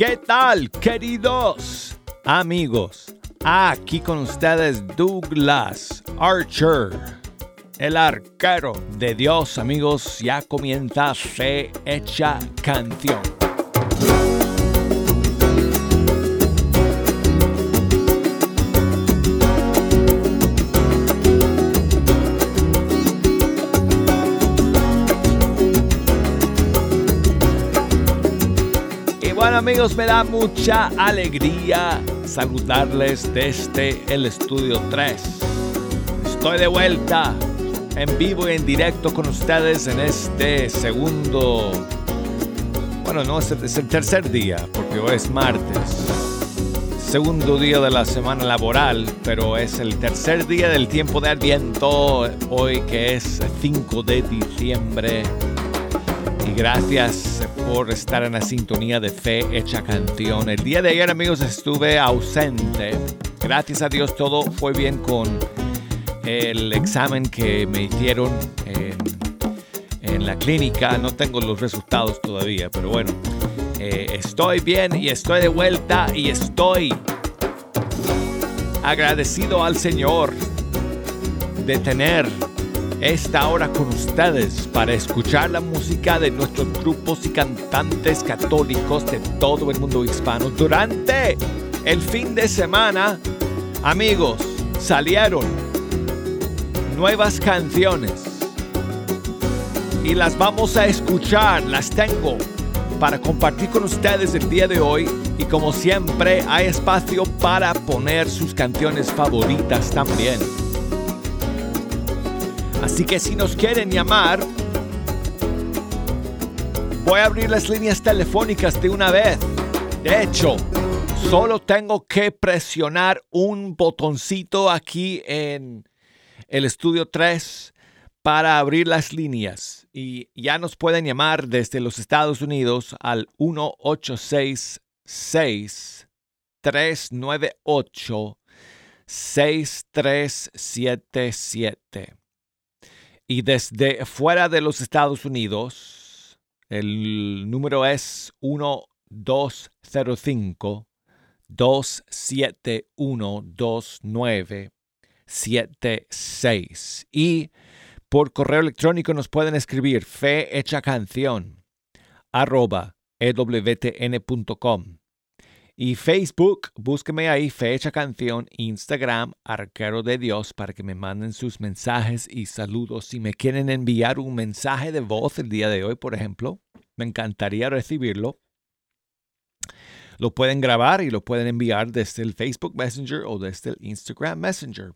¿Qué tal, queridos amigos? Aquí con ustedes Douglas Archer, el arquero de Dios, amigos. Ya comienza Fe Hecha Canción. Amigos, me da mucha alegría saludarles desde el estudio 3. Estoy de vuelta en vivo y en directo con ustedes en este segundo, bueno, no es el, tercer día, porque hoy es martes. Segundo día de la semana laboral, pero es el tercer día del tiempo de Adviento, hoy que es 5 de diciembre. Gracias por estar en la sintonía de Fe Hecha Canción. El día de ayer, amigos, estuve ausente. Gracias a Dios todo fue bien con el examen que me hicieron en, la clínica. No tengo los resultados todavía, pero bueno, eh, estoy bien y estoy de vuelta y estoy agradecido al Señor de tener esta hora con ustedes para escuchar la música de nuestros grupos y cantantes católicos de todo el mundo hispano. Durante el fin de semana, amigos, salieron nuevas canciones y las vamos a escuchar, las tengo para compartir con ustedes el día de hoy y como siempre hay espacio para poner sus canciones favoritas también. Así que si nos quieren llamar, voy a abrir las líneas telefónicas de una vez. De hecho, solo tengo que presionar un botoncito aquí en el estudio 3 para abrir las líneas. Y ya nos pueden llamar desde los Estados Unidos al 1866 398 6377. Y desde fuera de los Estados Unidos, el número es 1205 271 2976. Y por correo electrónico nos pueden escribir fe canción arroba ewtn.com. Y Facebook, búsqueme ahí, Fecha Canción, Instagram, Arquero de Dios, para que me manden sus mensajes y saludos. Si me quieren enviar un mensaje de voz el día de hoy, por ejemplo, me encantaría recibirlo. Lo pueden grabar y lo pueden enviar desde el Facebook Messenger o desde el Instagram Messenger.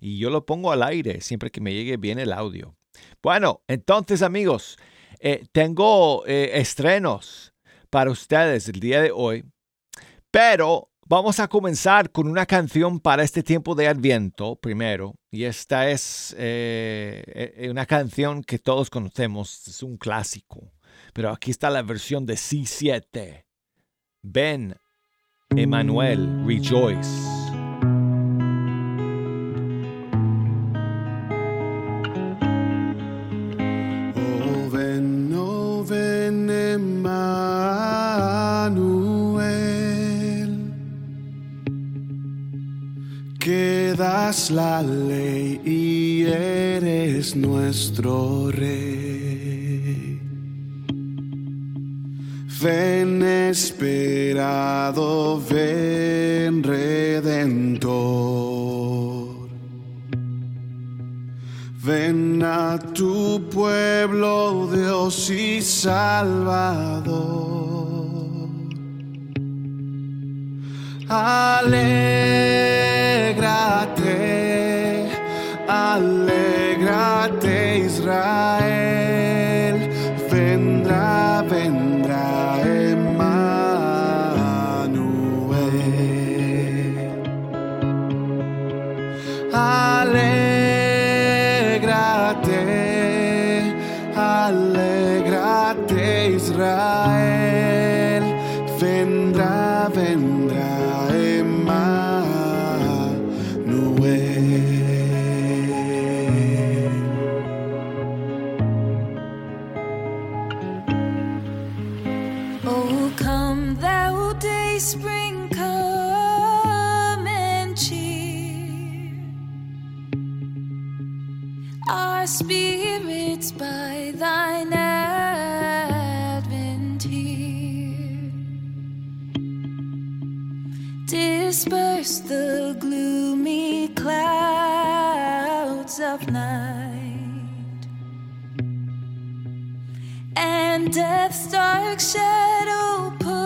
Y yo lo pongo al aire siempre que me llegue bien el audio. Bueno, entonces amigos, eh, tengo eh, estrenos para ustedes el día de hoy. Pero vamos a comenzar con una canción para este tiempo de Adviento primero. Y esta es eh, eh, una canción que todos conocemos, es un clásico. Pero aquí está la versión de C7. Ven, Emmanuel, rejoice. La ley y eres nuestro rey. Ven esperado, ven redentor. Ven a tu pueblo, Dios y Salvador. Alégrate, spring come and cheer our spirits by thine advent here. Disperse the gloomy clouds of night and death's dark shadow. Put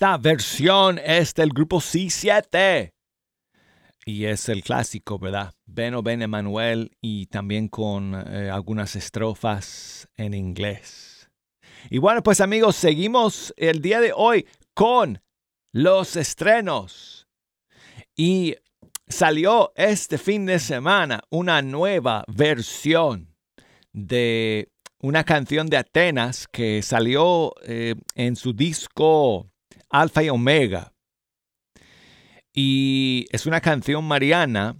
Esta versión es del grupo C7. Y es el clásico, ¿verdad? Ven o ven Emanuel y también con eh, algunas estrofas en inglés. Y bueno, pues amigos, seguimos el día de hoy con los estrenos. Y salió este fin de semana una nueva versión de una canción de Atenas que salió eh, en su disco Alfa y Omega. Y es una canción mariana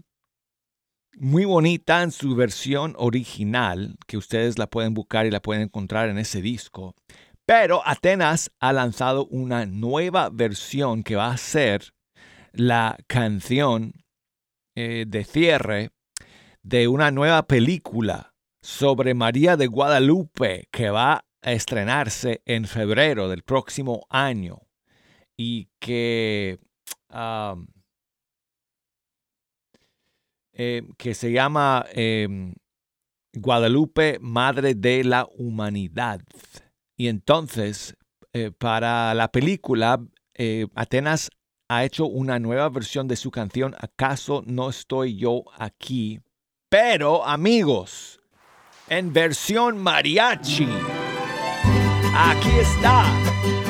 muy bonita en su versión original, que ustedes la pueden buscar y la pueden encontrar en ese disco. Pero Atenas ha lanzado una nueva versión que va a ser la canción eh, de cierre de una nueva película sobre María de Guadalupe que va a estrenarse en febrero del próximo año y que, eh, que se llama eh, Guadalupe, Madre de la Humanidad. Y entonces, eh, para la película, eh, Atenas ha hecho una nueva versión de su canción ¿Acaso no estoy yo aquí? Pero, amigos, en versión mariachi. Aquí está.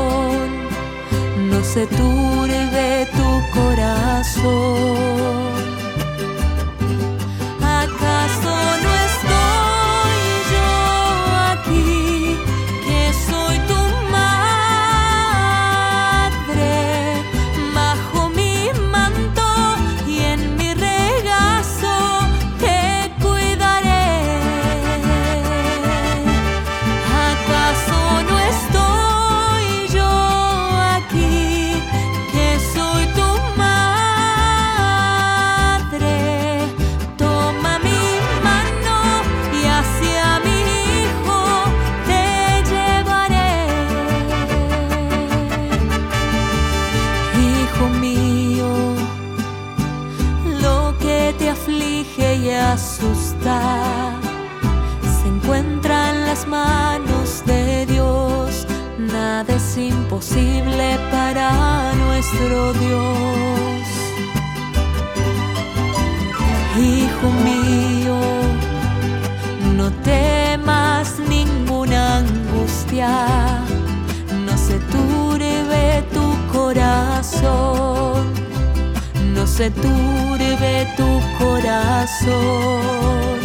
se turbe tu corazón. Nuestro Dios. Hijo mío, no temas ninguna angustia, no se turbe tu corazón, no se turbe tu corazón.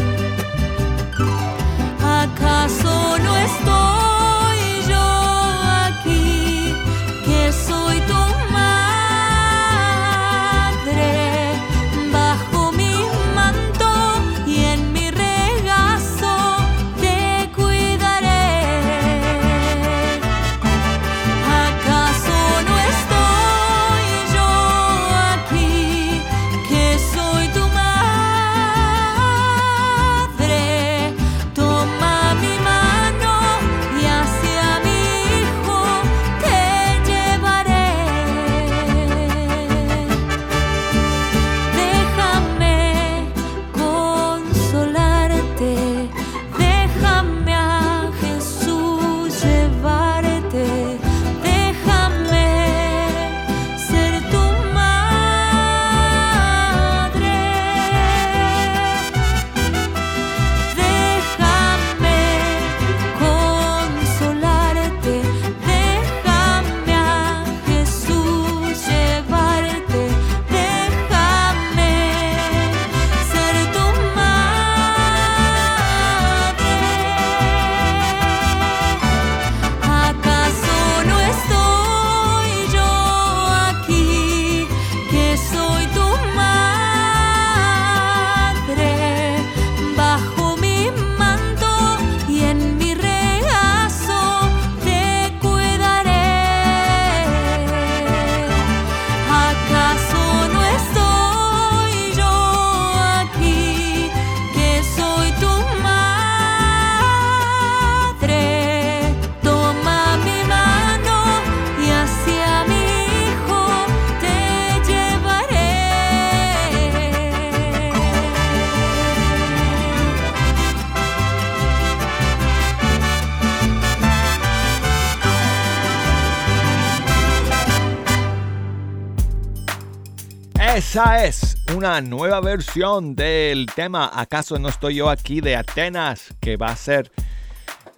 Esa es una nueva versión del tema ¿Acaso no estoy yo aquí de Atenas? Que va a ser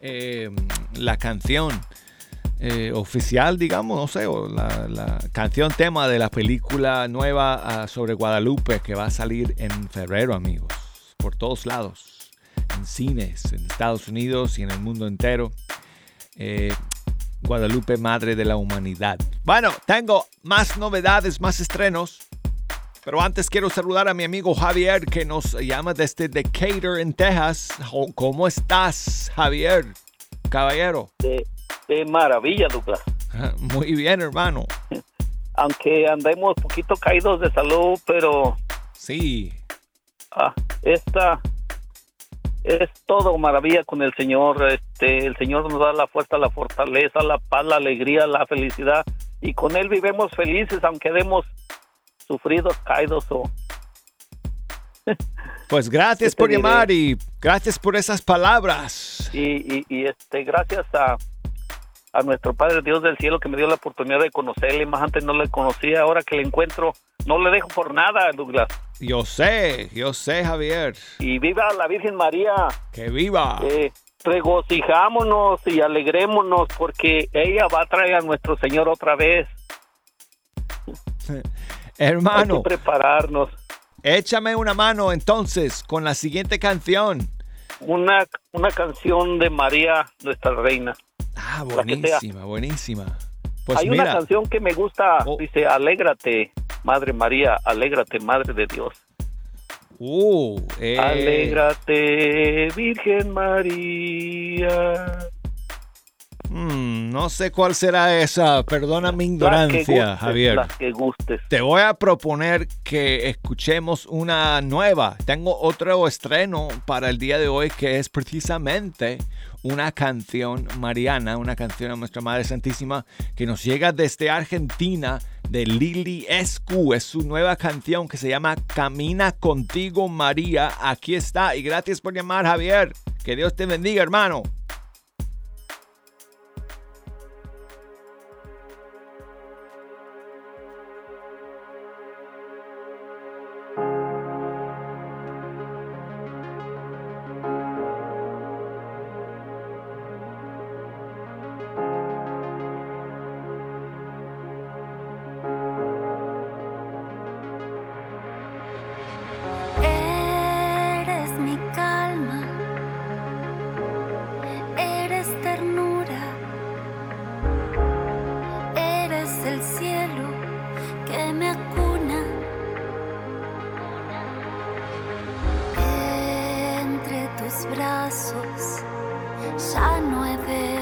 eh, la canción eh, oficial, digamos, no sé, o la, la canción tema de la película nueva ah, sobre Guadalupe que va a salir en febrero, amigos, por todos lados, en cines, en Estados Unidos y en el mundo entero. Eh, Guadalupe, Madre de la Humanidad. Bueno, tengo más novedades, más estrenos. Pero antes quiero saludar a mi amigo Javier que nos llama desde Decatur, en Texas. ¿Cómo estás, Javier? Caballero. de, de maravilla, Douglas. Muy bien, hermano. Aunque andemos poquito caídos de salud, pero Sí, ah, esta es todo maravilla con el Señor. Este, el Señor nos da la fuerza, la fortaleza, la paz, la alegría, la felicidad. Y con Él vivemos felices, aunque demos sufridos, caídos o Pues gracias ¿Qué te por diré? llamar y gracias por esas palabras. Y, y, y, este, gracias a, a nuestro Padre Dios del cielo que me dio la oportunidad de conocerle, más antes no le conocía, ahora que le encuentro, no le dejo por nada, Douglas. Yo sé, yo sé, Javier. Y viva la Virgen María. Que viva. Eh, regocijámonos y alegrémonos porque ella va a traer a nuestro Señor otra vez. Hay Hermano, que prepararnos. échame una mano entonces con la siguiente canción. Una, una canción de María, nuestra reina. Ah, buenísima, buenísima. Pues Hay una canción que me gusta, Oh. dice, alégrate, Madre María, alégrate, Madre de Dios. uh, eh, Alégrate, Virgen María. Mm, no sé cuál será esa, perdona mi Las que ignorancia, gustes, Javier. Las que gustes. Te voy a proponer que escuchemos una nueva. Tengo otro estreno para el día de hoy que es precisamente una canción mariana, una canción a nuestra Madre Santísima que nos llega desde Argentina de Lili Escu. Es su nueva canción que se llama Camina contigo María. Aquí está y gracias por llamar Javier. Que Dios te bendiga hermano. Brazos ya no he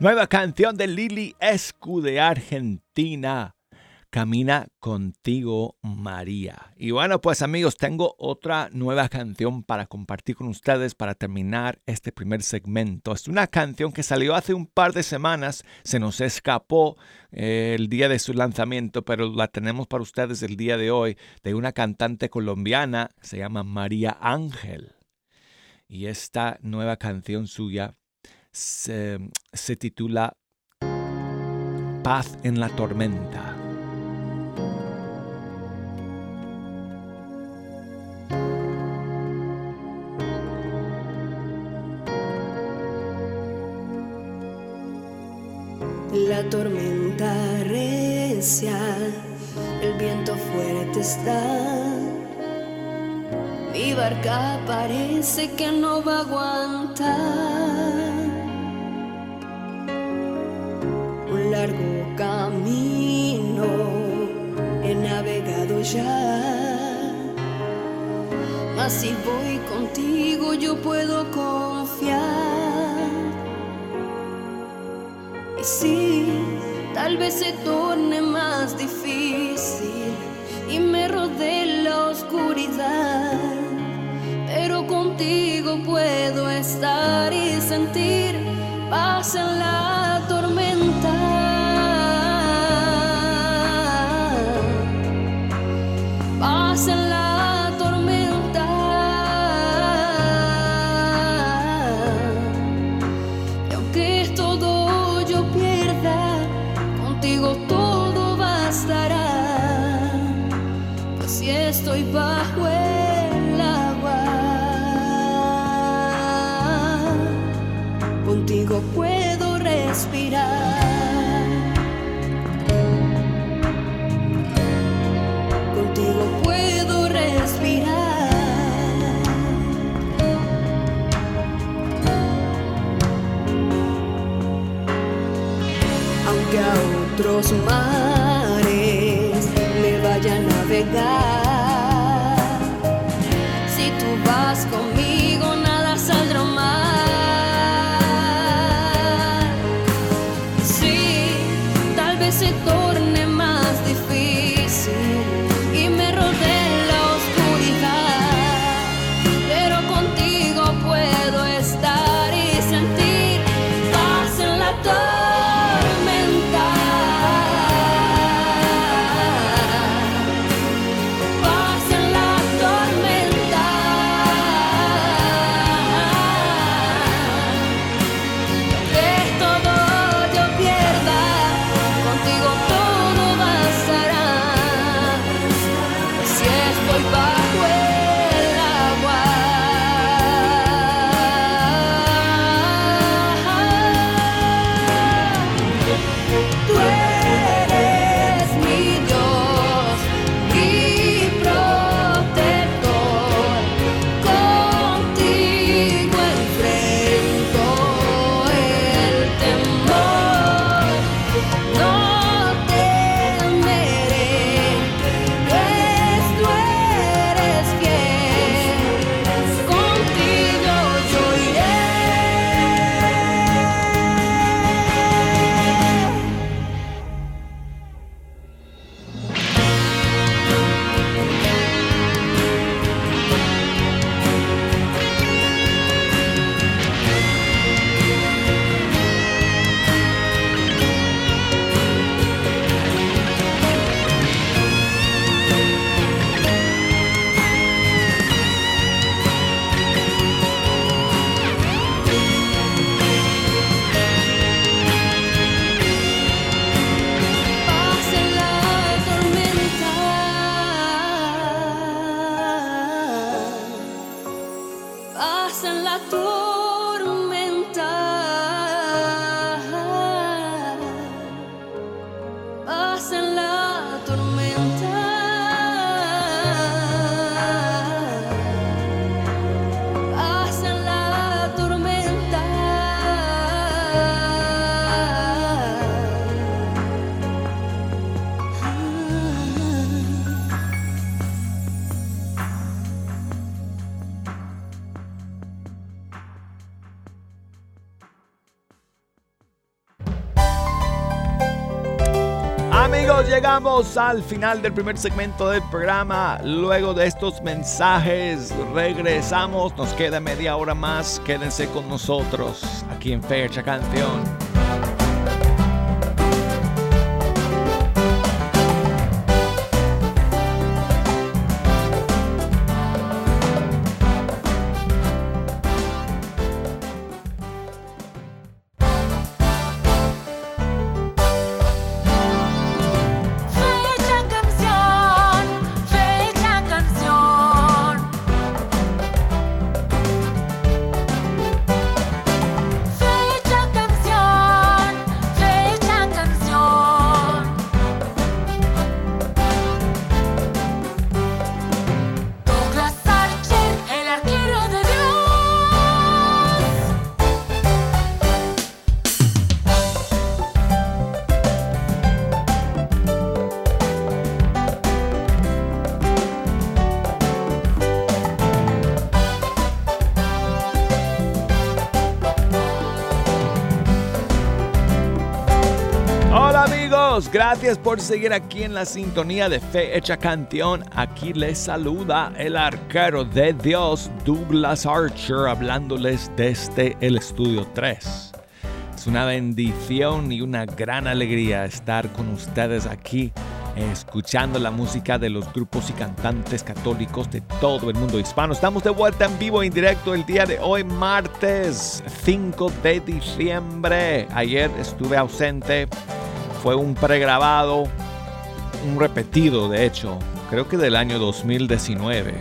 Nueva canción de Lili Escu de Argentina. Camina contigo María. Y bueno, pues amigos, tengo otra nueva canción para compartir con ustedes para terminar este primer segmento. Es una canción que salió hace un par de semanas, se nos escapó eh, el día de su lanzamiento, pero la tenemos para ustedes el día de hoy, de una cantante colombiana, se llama María Ángel. Y esta nueva canción suya se, titula Paz en la tormenta. La tormenta recia, el viento fuerte está. Mi barca parece que no va a aguantar. Largo camino he navegado ya. Mas si voy contigo yo puedo confiar. Y si tal vez se torne más difícil y me rodee la oscuridad, pero contigo puedo estar y sentir paz en la 모습만 llegamos al final del primer segmento del programa. Luego de estos mensajes regresamos. Nos queda media hora más. Quédense con nosotros aquí en Fecha Canción. Gracias por seguir aquí en la sintonía de Fe Hecha Canción. Aquí les saluda el arquero de Dios, Douglas Archer, hablándoles desde el estudio 3. Es una bendición y una gran alegría estar con ustedes aquí escuchando la música de los grupos y cantantes católicos de todo el mundo hispano. Estamos de vuelta en vivo en directo el día de hoy, martes 5 de diciembre. Ayer estuve ausente fue un pregrabado, un repetido de hecho, creo que del año 2019.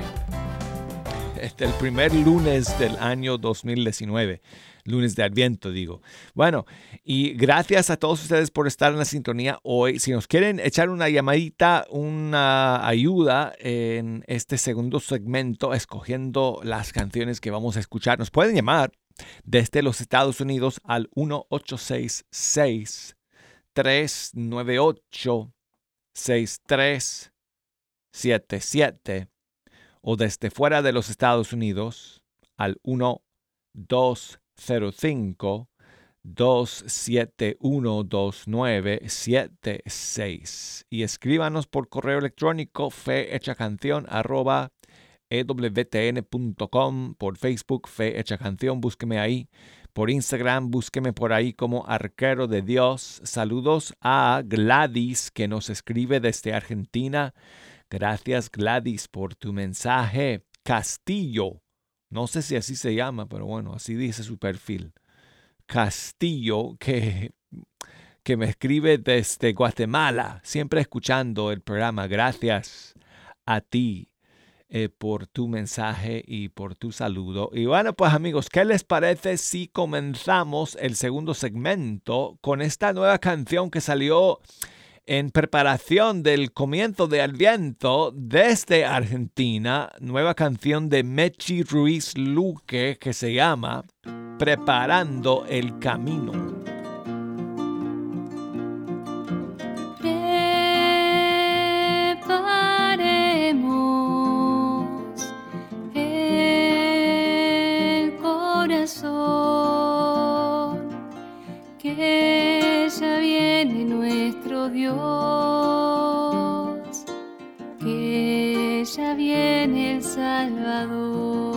Este, el primer lunes del año 2019 lunes de Adviento, digo. Bueno, y gracias a todos ustedes por estar en la sintonía hoy. Si nos quieren echar una llamadita, una ayuda en este segundo segmento, escogiendo las canciones que vamos a escuchar, nos pueden llamar desde los Estados Unidos al 1866 398 6377 o desde fuera de los Estados Unidos al 1205 271 2976 y escríbanos por correo electrónico canción arroba ewtn.com por Facebook Fe Hecha Canción, búsqueme ahí por Instagram, búsqueme por ahí como Arquero de Dios. Saludos a Gladys que nos escribe desde Argentina. Gracias Gladys por tu mensaje. Castillo. No sé si así se llama, pero bueno, así dice su perfil. Castillo que, que me escribe desde Guatemala, siempre escuchando el programa. Gracias a ti eh, por tu mensaje y por tu saludo. Y bueno, pues amigos, ¿qué les parece si comenzamos el segundo segmento con esta nueva canción que salió en preparación del comienzo de Adviento desde Argentina? Nueva canción de Mechi Ruiz Luque que se llama Preparando el Camino. Dios, que ya viene el Salvador.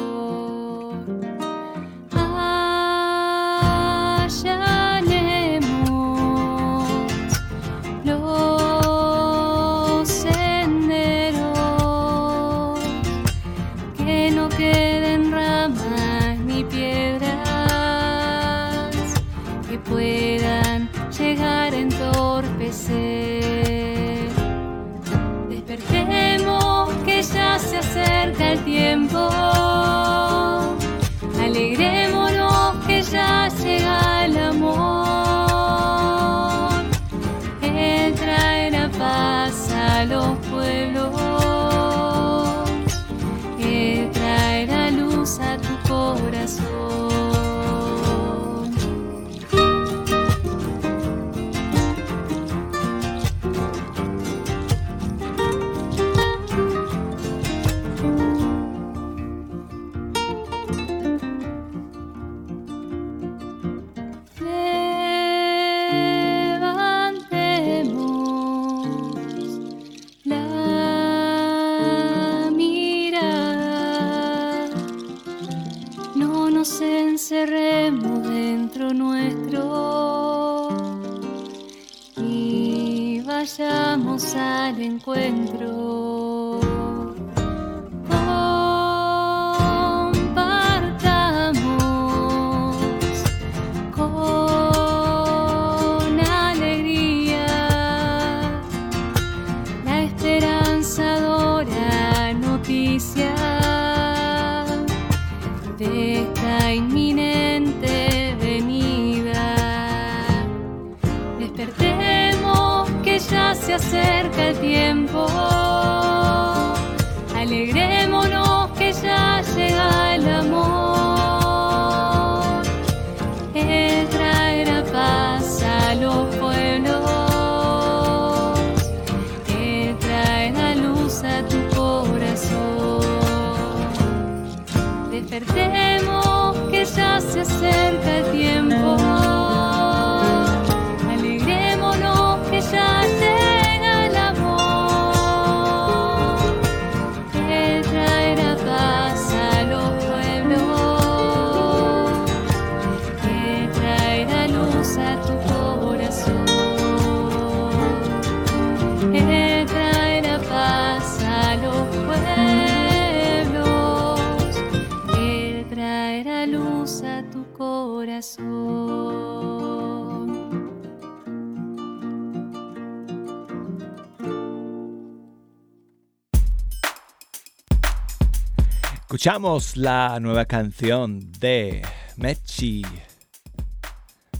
Escuchamos la nueva canción de Mechi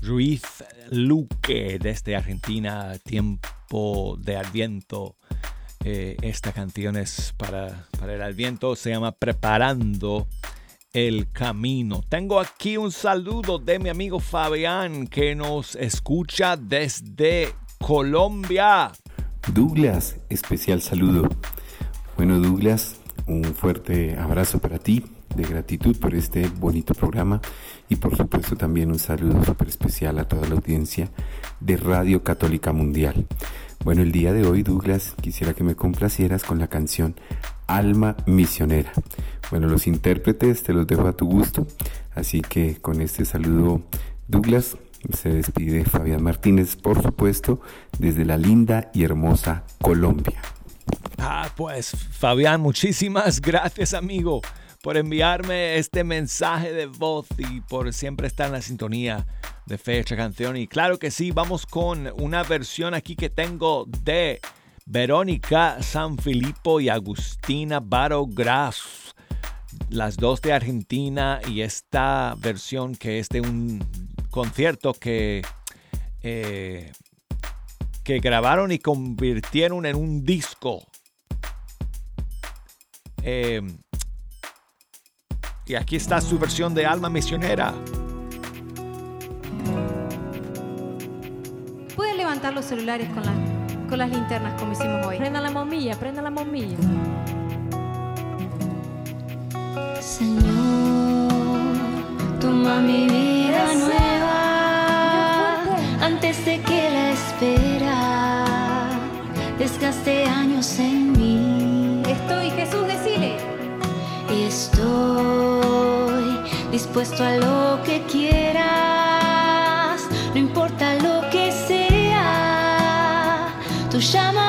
Ruiz Luque desde Argentina, Tiempo de Adviento. Eh, esta canción es para, para el Adviento, se llama Preparando el Camino. Tengo aquí un saludo de mi amigo Fabián que nos escucha desde Colombia. Douglas, especial saludo. Bueno, Douglas, un fuerte abrazo para ti, de gratitud por este bonito programa y por supuesto también un saludo súper especial a toda la audiencia de Radio Católica Mundial. Bueno, el día de hoy, Douglas, quisiera que me complacieras con la canción Alma Misionera. Bueno, los intérpretes te los dejo a tu gusto, así que con este saludo, Douglas, se despide Fabián Martínez, por supuesto, desde la linda y hermosa Colombia. Ah, pues Fabián, muchísimas gracias amigo por enviarme este mensaje de voz y por siempre estar en la sintonía de Fecha Canción. Y claro que sí, vamos con una versión aquí que tengo de Verónica Sanfilippo y Agustina Barograf, las dos de Argentina y esta versión que es de un concierto que... eh, que grabaron y convirtieron en un disco. Eh, y aquí está su versión de Alma Misionera. Pueden levantar los celulares con, la- con las linternas como hicimos hoy. Prenda la bombilla, prenda la bombilla. Señor, toma mi vida nueva antes de que la espera desgaste años en mí. Estoy, Jesús, estoy dispuesto a lo que quieras, no importa lo que sea. Tú llámame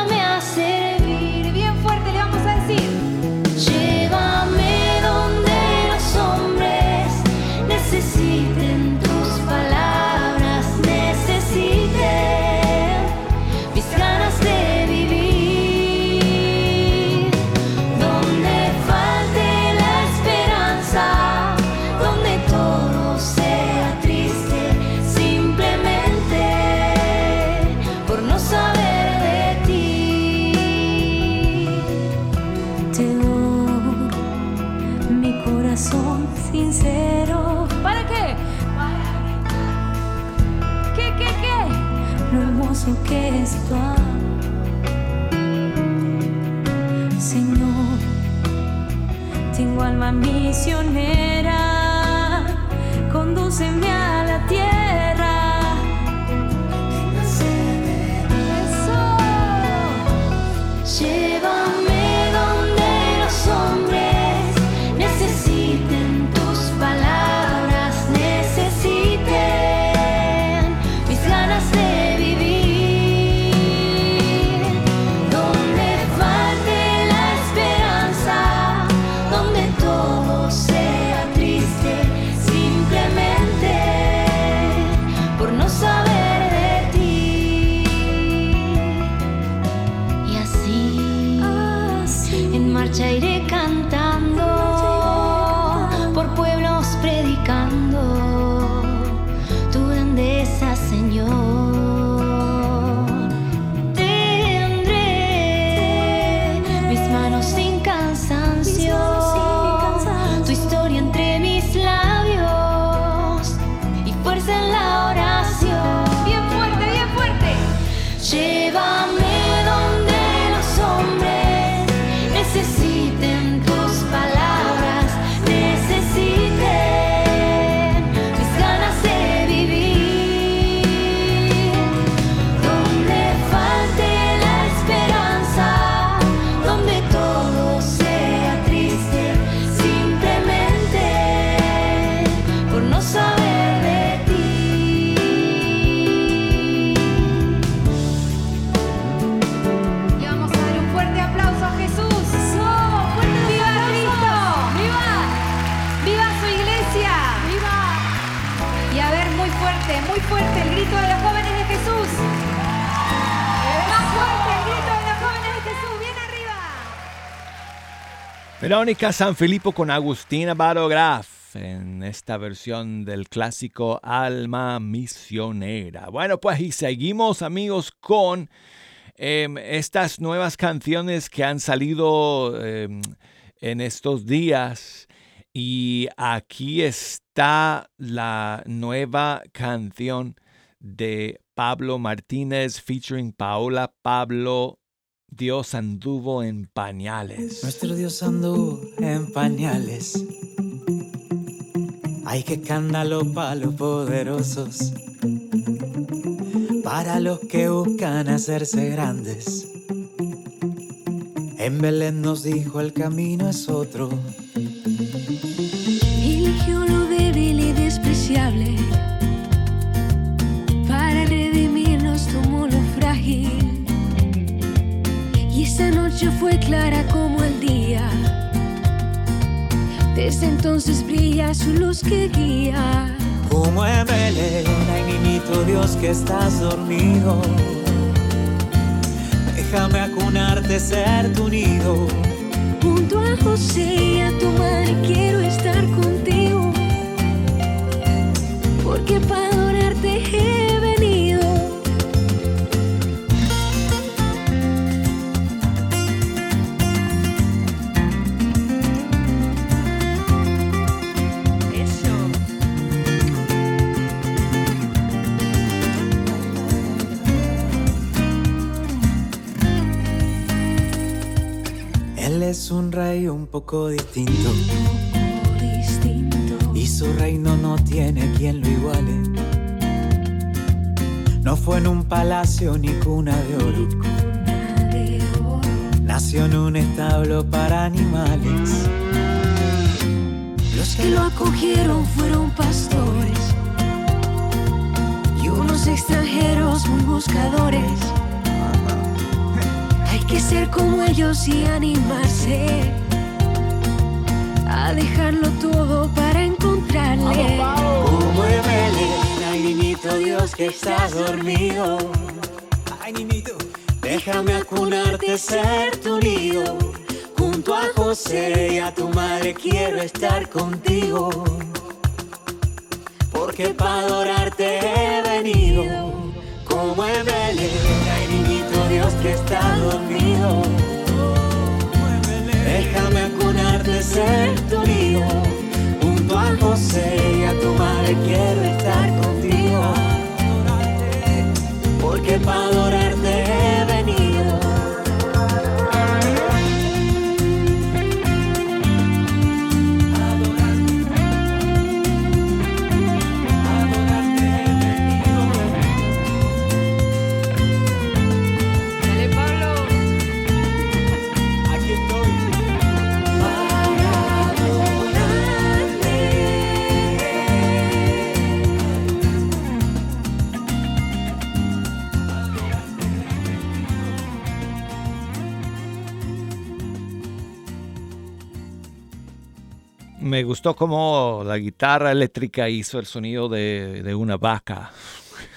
Verónica San Filippo con Agustina Barograf en esta versión del clásico Alma Misionera. Bueno, pues y seguimos amigos con em, estas nuevas canciones que han salido em, en estos días. Y aquí está la nueva canción de Pablo Martínez featuring Paola Pablo Dios anduvo en pañales. Nuestro Dios anduvo en pañales. Hay que escándalo para los poderosos. Para los que buscan hacerse grandes. En Belén nos dijo el camino es otro. Eligió lo débil y despreciable para redimirnos tomó lo frágil esa noche fue clara como el día. Desde entonces brilla su luz que guía. Como en Belén, ay niñito Dios que estás dormido. Déjame acunarte, ser tu nido. Junto a José y a tu madre quiero estar contigo. Porque para adorarte es un rey un poco distinto. Y su reino no tiene quien lo iguale. No fue en un palacio ni cuna de oro. Nació en un establo para animales. Los que lo acogieron fueron pastores y unos extranjeros muy buscadores que ser como ellos y animarse a dejarlo todo para encontrarle. Como Belén, ay niñito Dios que estás dormido. Ay niñito, déjame acunarte, ser tu nido. Junto a José y a tu madre quiero estar contigo. Porque para adorarte he venido. Como en Belén, Dios que está dormido. Déjame acunarte, ser tu nido. Junto a José y a tu madre quiero estar contigo. Porque para adorarte me gustó cómo la guitarra eléctrica hizo el sonido de, una vaca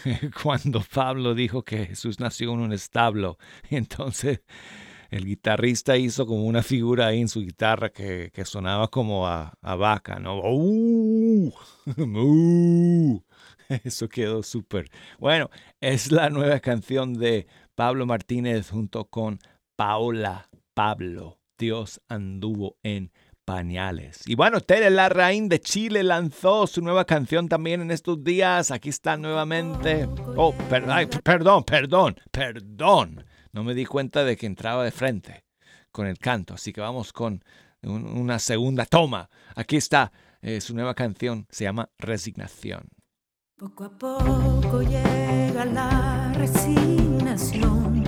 cuando Pablo dijo que Jesús nació en un establo. Entonces el guitarrista hizo como una figura ahí en su guitarra que, sonaba como a, vaca, ¿no? Eso quedó súper. Bueno, es la nueva canción de Pablo Martínez junto con Paola Pablo. Dios anduvo en pañales. Y bueno, Tere Larraín de Chile lanzó su nueva canción también en estos días. Aquí está nuevamente. Oh, perdón, perdón, perdón. No me di cuenta de que entraba de frente con el canto. Así que vamos con una segunda toma. Aquí está eh, su nueva canción. Se llama Resignación. Poco a poco llega la resignación percepción.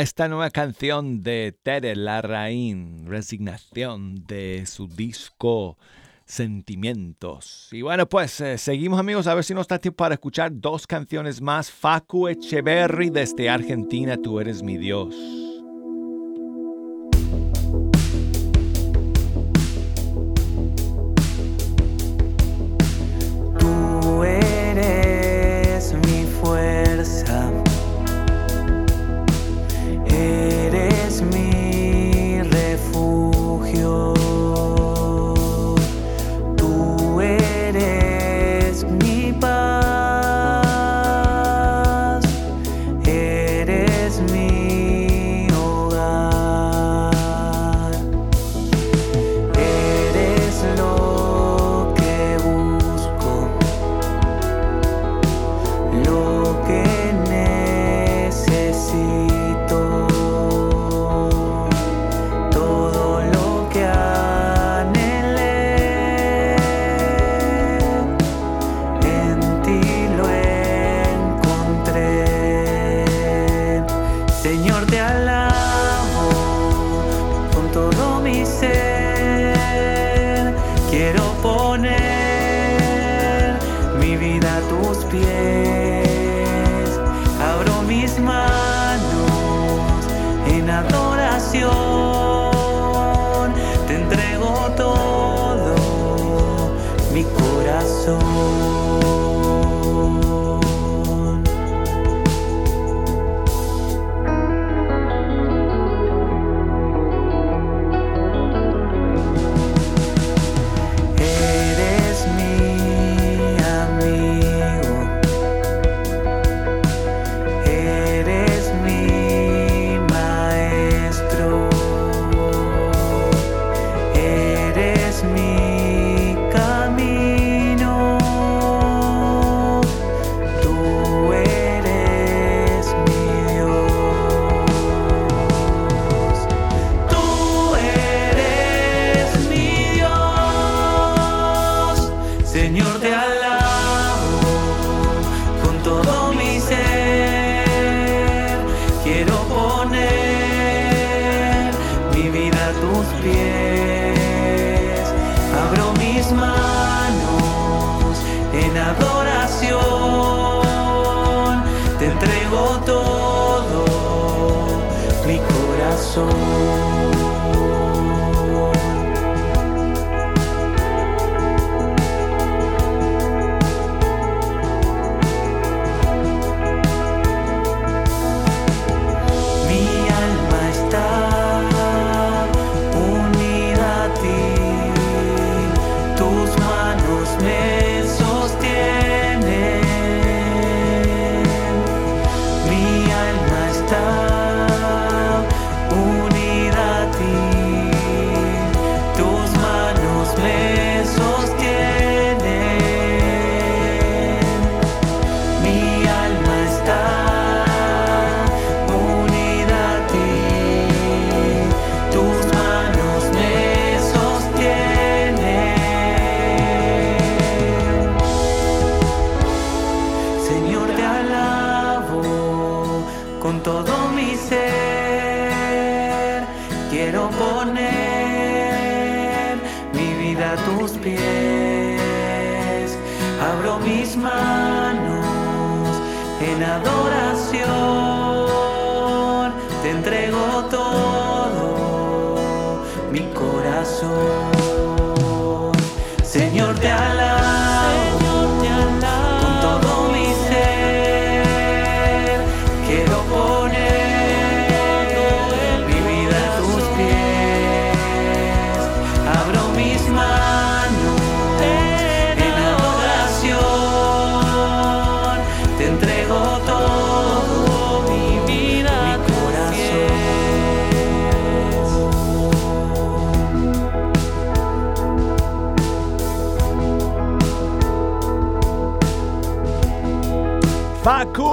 Esta nueva canción de Tere Larraín, Resignación de su disco Sentimientos. Y bueno, pues eh, seguimos amigos, a ver si nos da tiempo para escuchar dos canciones más. Facu Echeverry desde Argentina, Tú eres mi Dios.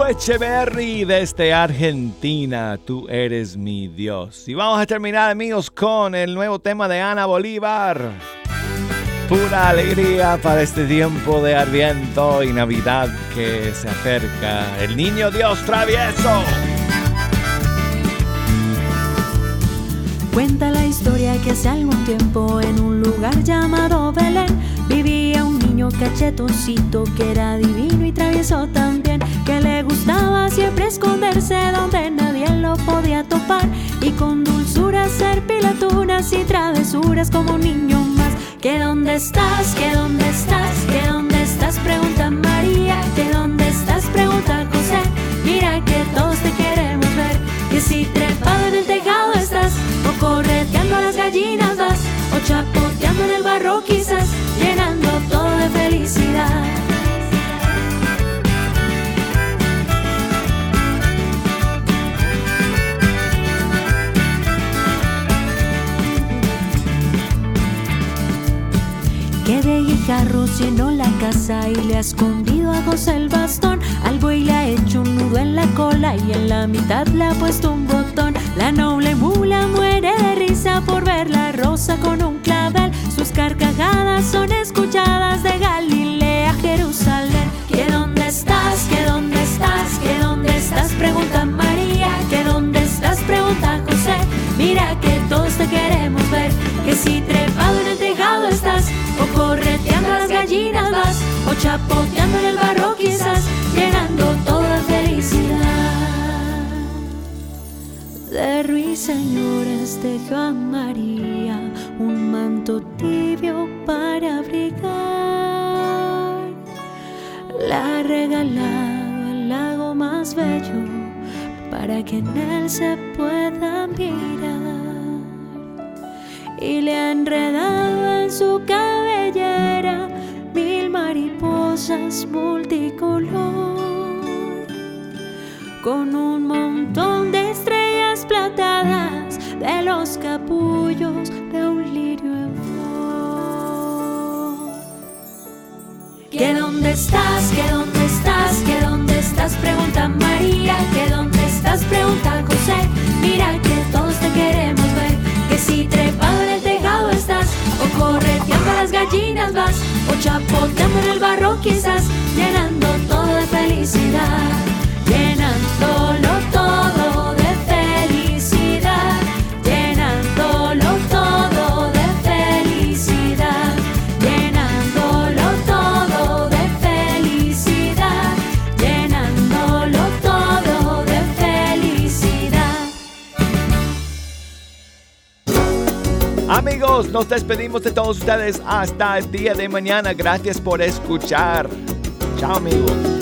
Echeverry desde Argentina, tú eres mi Dios. Y vamos a terminar amigos con el nuevo tema de Ana Bolívar. Pura alegría para este tiempo de Adviento y Navidad que se acerca. El niño Dios travieso. Cuenta la historia que hace algún tiempo en un lugar llamado Belén vivía un niño cachetoncito que era divino y travieso también, que le gustaba siempre esconderse donde nadie lo podía topar y con dulzura hacer pilaturas y travesuras como niño más. ¿Que dónde estás? ¿Que dónde estás? ¿Que dónde estás? Pregunta María. ¿Que dónde estás? Pregunta José. Mira que todos te queremos ver. Que si trepado en el tejado estás, o correteando a las gallinas vas, o chapoteando en el barro quizás, llenando todo de felicidad. Guijarros llenó la casa y le ha escondido a José el bastón. Al buey le ha hecho un nudo en la cola y en la mitad le ha puesto un botón. La noble mula muere de risa por ver la rosa con un clavel. Sus carcajadas son escuchadas de Galilea a Jerusalén. ¿Que dónde estás? ¿Que dónde estás? ¿Que dónde estás? Pregunta María. ¿Que dónde estás? Pregunta José. Mira que todos te queremos ver. Que si trepado en el gallinas o chapoteando en el barro quizás, llenando todo de felicidad. De ruiseñores tejió a María un manto tibio para abrigar. La regalaba el lago más bello para que en él se pueda mirar y le ha enredado en su cabellera mil mariposas multicolor con un montón de estrellas platadas de los capullos de un lirio en flor. ¿Que dónde estás? ¿Que dónde estás? ¿Que dónde estás? Pregunta María. ¿Que dónde estás? Pregunta José. Gallinas vas, o chapoteando en el barro quizás, llenando todo de felicidad, llenándolo Nos despedimos de todos ustedes hasta el día de mañana. Gracias por escuchar. Chao amigos.